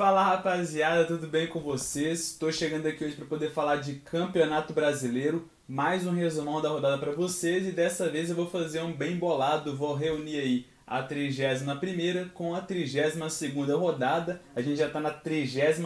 Fala rapaziada, tudo bem com vocês? Estou chegando aqui hoje para poder falar de Campeonato Brasileiro, mais um resumão da rodada para vocês e dessa vez eu vou fazer um bem bolado, vou reunir aí a 31 com a 32 rodada, a gente já está na 33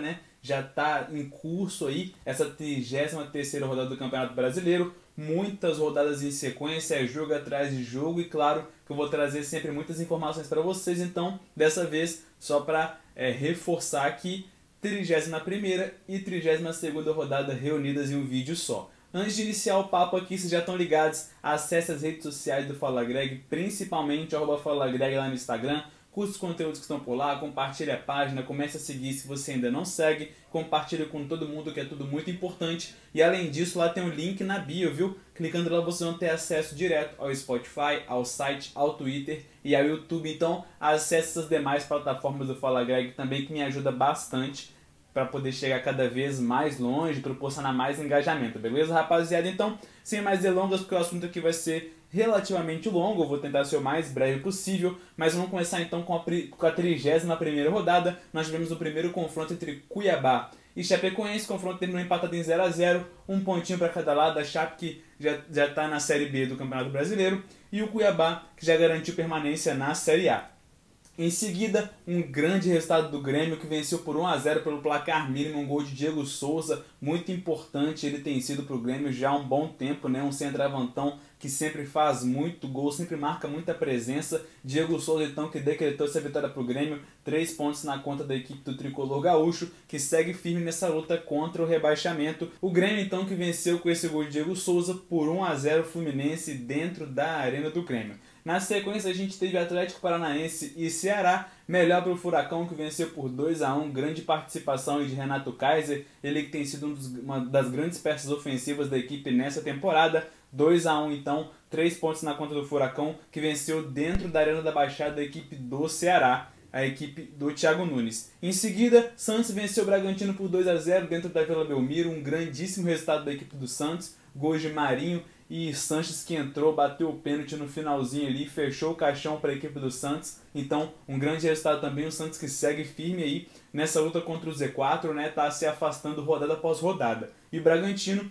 né? Já está em curso aí essa 33 rodada do Campeonato Brasileiro, muitas rodadas em sequência, jogo atrás de jogo. E claro que eu vou trazer sempre muitas informações para vocês, então dessa vez só para é, reforçar aqui 31 e 32 rodada reunidas em um vídeo só. Antes de iniciar o papo aqui, vocês já estão ligados, acesse as redes sociais do Fala Greg, principalmente arroba Fala Greg lá no Instagram, curte os conteúdos que estão por lá, compartilhe a página, comece a seguir se você ainda não segue, compartilhe com todo mundo que é tudo muito importante. E além disso, lá tem um link na bio, viu? Clicando lá vocês vão ter acesso direto ao Spotify, ao site, ao Twitter e ao YouTube. Então acesse as demais plataformas do Fala Greg também que me ajuda bastante para poder chegar cada vez mais longe, proporcionar mais engajamento, beleza, rapaziada? Então, sem mais delongas, porque o assunto aqui vai ser relativamente longo, vou tentar ser o mais breve possível, mas vamos começar então com a, com a 31 rodada. Nós tivemos o primeiro confronto entre Cuiabá e Chapecoense, o confronto terminou empatado em 0 a 0 um pontinho para cada lado, a Chape que já está na Série B do Campeonato Brasileiro, e o Cuiabá que já garantiu permanência na Série A. Em seguida, um grande resultado do Grêmio que venceu por 1 a 0 pelo placar mínimo, um gol de Diego Souza, muito importante, ele tem sido para o Grêmio já há um bom tempo, né? um centroavantão que sempre faz muito gol, sempre marca muita presença. Diego Souza então que decretou essa vitória para o Grêmio, três pontos na conta da equipe do Tricolor Gaúcho, que segue firme nessa luta contra o rebaixamento. O Grêmio então que venceu com esse gol de Diego Souza por 1 a 0 Fluminense dentro da Arena do Grêmio. Na sequência, a gente teve Atlético Paranaense e Ceará. Melhor para o Furacão, que venceu por 2 a 1 Grande participação de Renato Kaiser. Ele que tem sido um dos, uma das grandes peças ofensivas da equipe nessa temporada. 2 a 1 então, 3 pontos na conta do Furacão, que venceu dentro da Arena da Baixada a equipe do Ceará a equipe do Thiago Nunes. Em seguida, Santos venceu o Bragantino por 2 a 0 dentro da Vila Belmiro, um grandíssimo resultado da equipe do Santos, gols de Marinho e Sanches que entrou, bateu o pênalti no finalzinho ali, fechou o caixão para a equipe do Santos. Então, um grande resultado também, o Santos que segue firme aí nessa luta contra o Z4, né, tá se afastando rodada após rodada. E Bragantino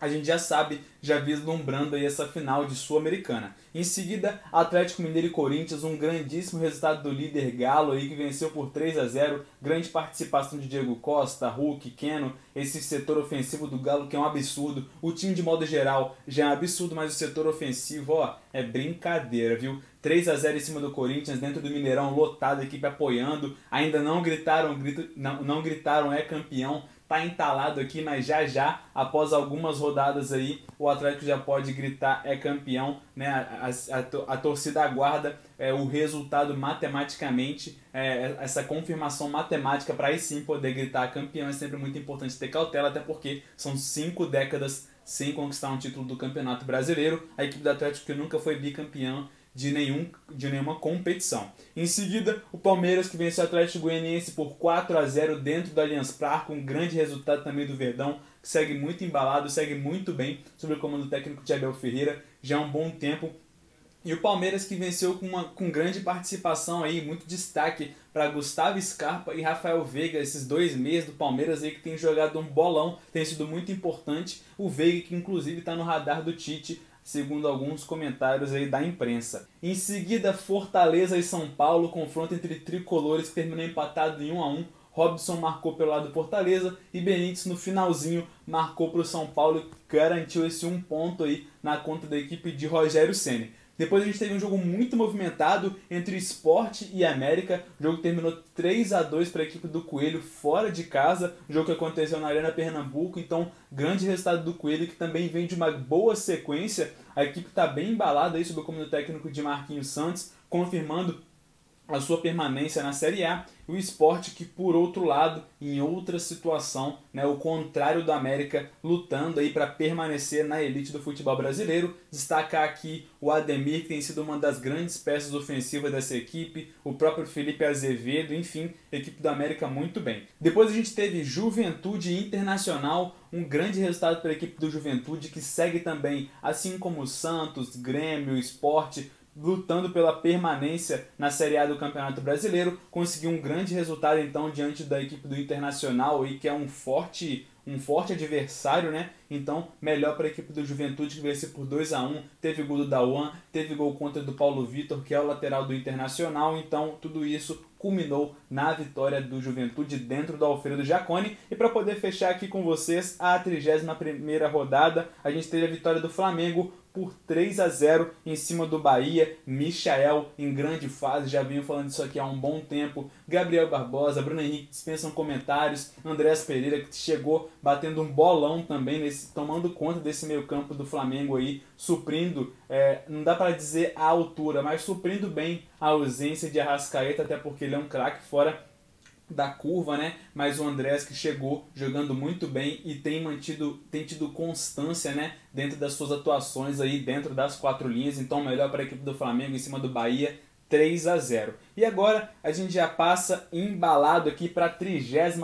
a gente já sabe, já vislumbrando aí essa final de Sul-Americana. Em seguida, Atlético Mineiro e Corinthians, um grandíssimo resultado do líder Galo aí que venceu por 3 a 0, grande participação de Diego Costa, Hulk, Keno, esse setor ofensivo do Galo que é um absurdo. O time de modo geral já é um absurdo, mas o setor ofensivo, ó, é brincadeira, viu? 3 a 0 em cima do Corinthians, dentro do Mineirão, lotado, equipe apoiando. Ainda não gritaram, grito, não, não gritaram é campeão, tá entalado aqui, mas já já, após algumas rodadas aí, o Atlético já pode gritar é campeão, né? A, a, a torcida aguarda é, o resultado matematicamente, é, essa confirmação matemática para aí sim poder gritar campeão é sempre muito importante ter cautela, até porque são cinco décadas sem conquistar um título do Campeonato Brasileiro. A equipe do Atlético que nunca foi bicampeão de, nenhum, de nenhuma competição. Em seguida, o Palmeiras que venceu o Atlético Goianiense por 4 a 0 dentro do Allianz Parque, um grande resultado também do Verdão, que segue muito embalado, segue muito bem sob o comando técnico de Abel Ferreira, já há um bom tempo. E o Palmeiras que venceu com, uma, com grande participação aí, muito destaque para Gustavo Scarpa e Rafael Veiga, esses dois meses do Palmeiras aí que tem jogado um bolão, tem sido muito importante. O Veiga que inclusive está no radar do Tite, segundo alguns comentários aí da imprensa. Em seguida, Fortaleza e São Paulo, confronto entre tricolores que terminou empatado em 1 a 1. Robson marcou pelo lado do Fortaleza e Benítez no finalzinho marcou para o São Paulo e garantiu esse um ponto aí na conta da equipe de Rogério Ceni. Depois a gente teve um jogo muito movimentado entre Esporte e América. O jogo terminou 3 a 2 para a equipe do Coelho fora de casa. O jogo que aconteceu na Arena Pernambuco. Então, grande resultado do Coelho que também vem de uma boa sequência. A equipe está bem embalada aí sob o comando técnico de Marquinhos Santos, confirmando a sua permanência na Série A o esporte que, por outro lado, em outra situação, né, o contrário do América, lutando aí para permanecer na elite do futebol brasileiro. Destacar aqui o Ademir, que tem sido uma das grandes peças ofensivas dessa equipe, o próprio Felipe Azevedo, enfim, equipe do América muito bem. Depois a gente teve Juventude Internacional, um grande resultado para a equipe do Juventude, que segue também, assim como o Santos, Grêmio, Esporte, lutando pela permanência na Série A do Campeonato Brasileiro, conseguiu um grande resultado então diante da equipe do Internacional e que é um forte um forte adversário, né? Então, melhor para a equipe do Juventude que venceu por 2 a 1 Teve gol do Dawan, teve gol contra do Paulo Vitor, que é o lateral do Internacional. Então, tudo isso culminou na vitória do Juventude dentro do Alfredo Jaconi. E para poder fechar aqui com vocês a 31 rodada, a gente teve a vitória do Flamengo por 3 a 0 em cima do Bahia. Michael em grande fase, já venho falando isso aqui há um bom tempo. Gabriel Barbosa, Bruno Henrique dispensam comentários. Andrés Pereira que chegou batendo um bolão também, nesse, tomando conta desse meio campo do Flamengo aí, suprindo, é, não dá para dizer a altura, mas suprindo bem a ausência de Arrascaeta, até porque ele é um craque fora da curva, né? Mas o Andrés que chegou jogando muito bem e tem mantido, tem tido constância, né? Dentro das suas atuações aí dentro das quatro linhas. Então melhor para a equipe do Flamengo em cima do Bahia. 3 a 0. E agora a gente já passa embalado aqui para a 32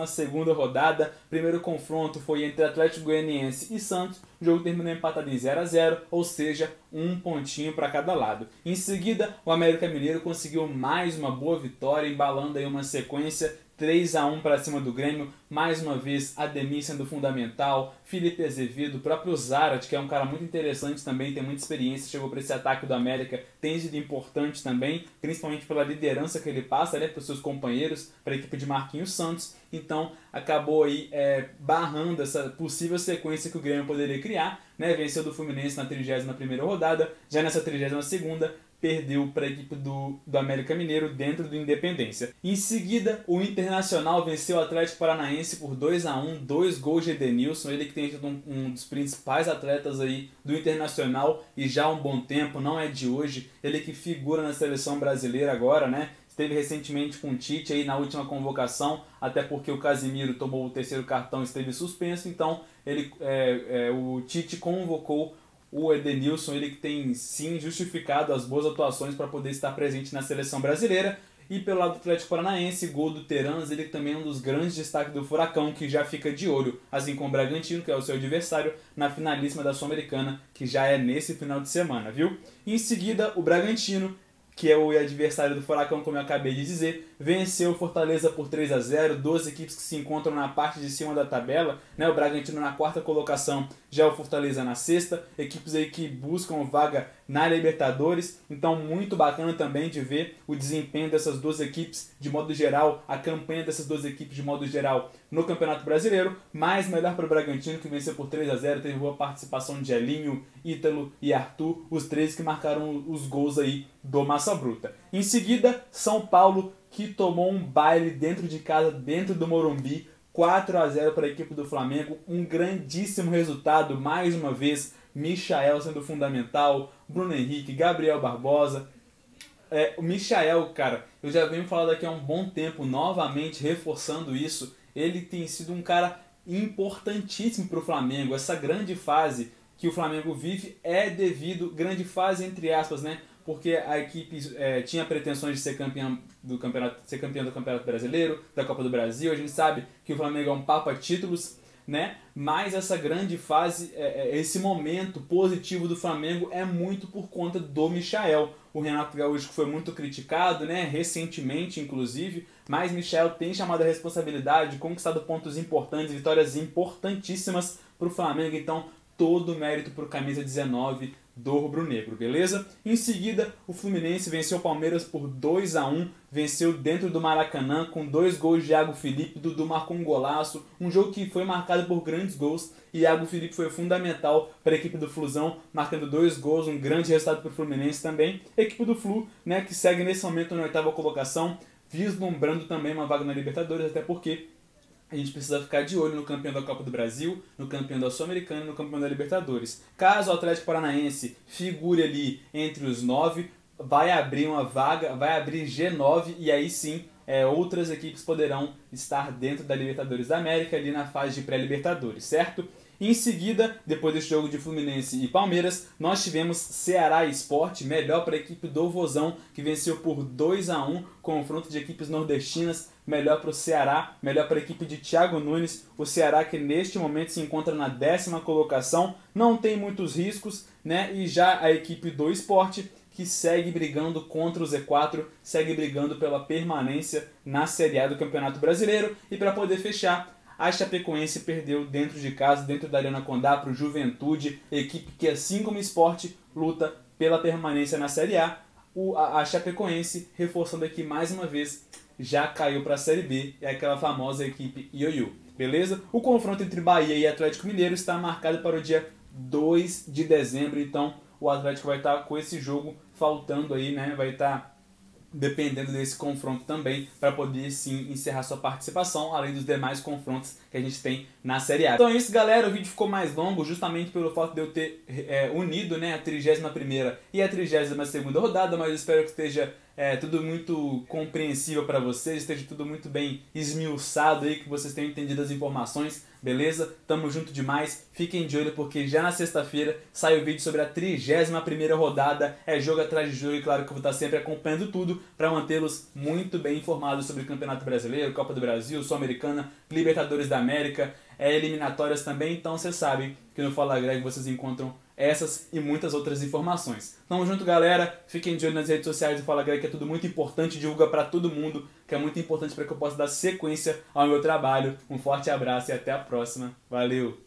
rodada. Primeiro confronto foi entre Atlético Goianiense e Santos. O jogo terminou empatado em 0 a 0, ou seja, um pontinho para cada lado. Em seguida, o América Mineiro conseguiu mais uma boa vitória, embalando aí uma sequência 3 a 1 para cima do Grêmio, mais uma vez Ademir sendo fundamental, Felipe Azevedo, o próprio Zarat, que é um cara muito interessante também, tem muita experiência, chegou para esse ataque do América, tem sido importante também, principalmente pela liderança que ele passa né, para os seus companheiros, para a equipe de Marquinhos Santos, então acabou aí é, barrando essa possível sequência que o Grêmio poderia criar, né, venceu do Fluminense na 31ª rodada, já nessa 32ª perdeu para a equipe do, do América Mineiro dentro do Independência. Em seguida, o Internacional venceu o Atlético Paranaense por 2 a 1 dois gols de Edenilson, ele que tem sido um, um, dos principais atletas aí do Internacional e já há um bom tempo, não é de hoje, ele que figura na seleção brasileira agora, né? Esteve recentemente com o Tite aí na última convocação, até porque o Casimiro tomou o terceiro cartão e esteve suspenso, então ele, é, é, o Tite convocou o Edenilson, ele que tem sim justificado as boas atuações para poder estar presente na seleção brasileira. E pelo lado do Atlético Paranaense, gol do Terans, ele também é um dos grandes destaques do Furacão, que já fica de olho, assim como o Bragantino, que é o seu adversário, na finalíssima da Sul-Americana, que já é nesse final de semana, viu? em seguida, o Bragantino que é o adversário do Furacão, como eu acabei de dizer, venceu o Fortaleza por 3 a 0 duas equipes que se encontram na parte de cima da tabela, né? o Bragantino na quarta colocação, já o Fortaleza na sexta, equipes aí que buscam vaga na Libertadores, então muito bacana também de ver o desempenho dessas duas equipes de modo geral, a campanha dessas duas equipes de modo geral no Campeonato Brasileiro, mais melhor para o Bragantino que venceu por 3 a 0 teve boa participação de Elinho, Ítalo e Arthur, os três que marcaram os gols aí do Massa Bruta. Em seguida, São Paulo, que tomou um baile dentro de casa, dentro do Morumbi, 4 a 0 para a equipe do Flamengo, um grandíssimo resultado, mais uma vez, Michael sendo fundamental, Bruno Henrique, Gabriel Barbosa. É, o Michael, cara, eu já venho falando aqui há um bom tempo, novamente reforçando isso, ele tem sido um cara importantíssimo para o Flamengo. Essa grande fase que o Flamengo vive é devido, grande fase entre aspas, né? porque a equipe é, tinha pretensões de ser campeão do campeonato, ser campeão do Campeonato Brasileiro, da Copa do Brasil. A gente sabe que o Flamengo é um papa títulos, né? Mas essa grande fase, é, é, esse momento positivo do Flamengo é muito por conta do Michael. O Renato Gaúcho foi muito criticado, né? Recentemente, inclusive, mas Michel tem chamado a responsabilidade, conquistado pontos importantes, vitórias importantíssimas para o Flamengo. Então, todo o mérito para o camisa 19 do rubro-negro, beleza? Em seguida, o Fluminense venceu o Palmeiras por 2 a 1 venceu dentro do Maracanã com dois gols de Iago Felipe, Dudu marcou um golaço, um jogo que foi marcado por grandes gols e Iago Felipe foi fundamental para a equipe do Flusão, marcando dois gols, um grande resultado para o Fluminense também. Equipe do Flu, né, que segue nesse momento na oitava colocação, vislumbrando também uma vaga na Libertadores, até porque a gente precisa ficar de olho no campeão da Copa do Brasil, no campeão da Sul-Americana e no campeão da Libertadores. Caso o Atlético Paranaense figure ali entre os nove, vai abrir uma vaga, vai abrir G9 e aí sim é, outras equipes poderão estar dentro da Libertadores da América ali na fase de pré-Libertadores, certo? Em seguida, depois desse jogo de Fluminense e Palmeiras, nós tivemos Ceará Esporte, melhor para a equipe do Vozão, que venceu por 2 a 1 confronto de equipes nordestinas, melhor para o Ceará, melhor para a equipe de Thiago Nunes, o Ceará que neste momento se encontra na décima colocação, não tem muitos riscos, né? E já a equipe do Esporte, que segue brigando contra o Z4, segue brigando pela permanência na Série A do Campeonato Brasileiro. E para poder fechar, a Chapecoense perdeu dentro de casa, dentro da Arena Condá, para o Juventude, equipe que, assim como o esporte, luta pela permanência na Série A. A, a Chapecoense, reforçando aqui mais uma vez, já caiu para a Série B, é aquela famosa equipe Ioiô. Beleza? O confronto entre Bahia e Atlético Mineiro está marcado para o dia 2 de dezembro, então o Atlético vai estar com esse jogo faltando aí, né? Vai estar dependendo desse confronto também para poder sim encerrar sua participação, além dos demais confrontos que a gente tem na Série A. Então é isso, galera. O vídeo ficou mais longo justamente pelo fato de eu ter é, unido né, a 31 e a 32 rodada, mas espero que esteja é, tudo muito compreensível para vocês, esteja tudo muito bem esmiuçado aí, que vocês tenham entendido as informações, beleza? Tamo junto demais, fiquem de olho porque já na sexta-feira sai o vídeo sobre a 31 primeira rodada, é jogo atrás de jogo e claro que eu vou estar sempre acompanhando tudo para mantê-los muito bem informados sobre o Campeonato Brasileiro, Copa do Brasil, Sul-Americana, Libertadores da América, é, eliminatórias também, então vocês sabem que no Fala Greg vocês encontram essas e muitas outras informações. Tamo junto, galera. Fiquem de olho nas redes sociais do Fala Greg, que é tudo muito importante. Divulga para todo mundo, que é muito importante para que eu possa dar sequência ao meu trabalho. Um forte abraço e até a próxima. Valeu!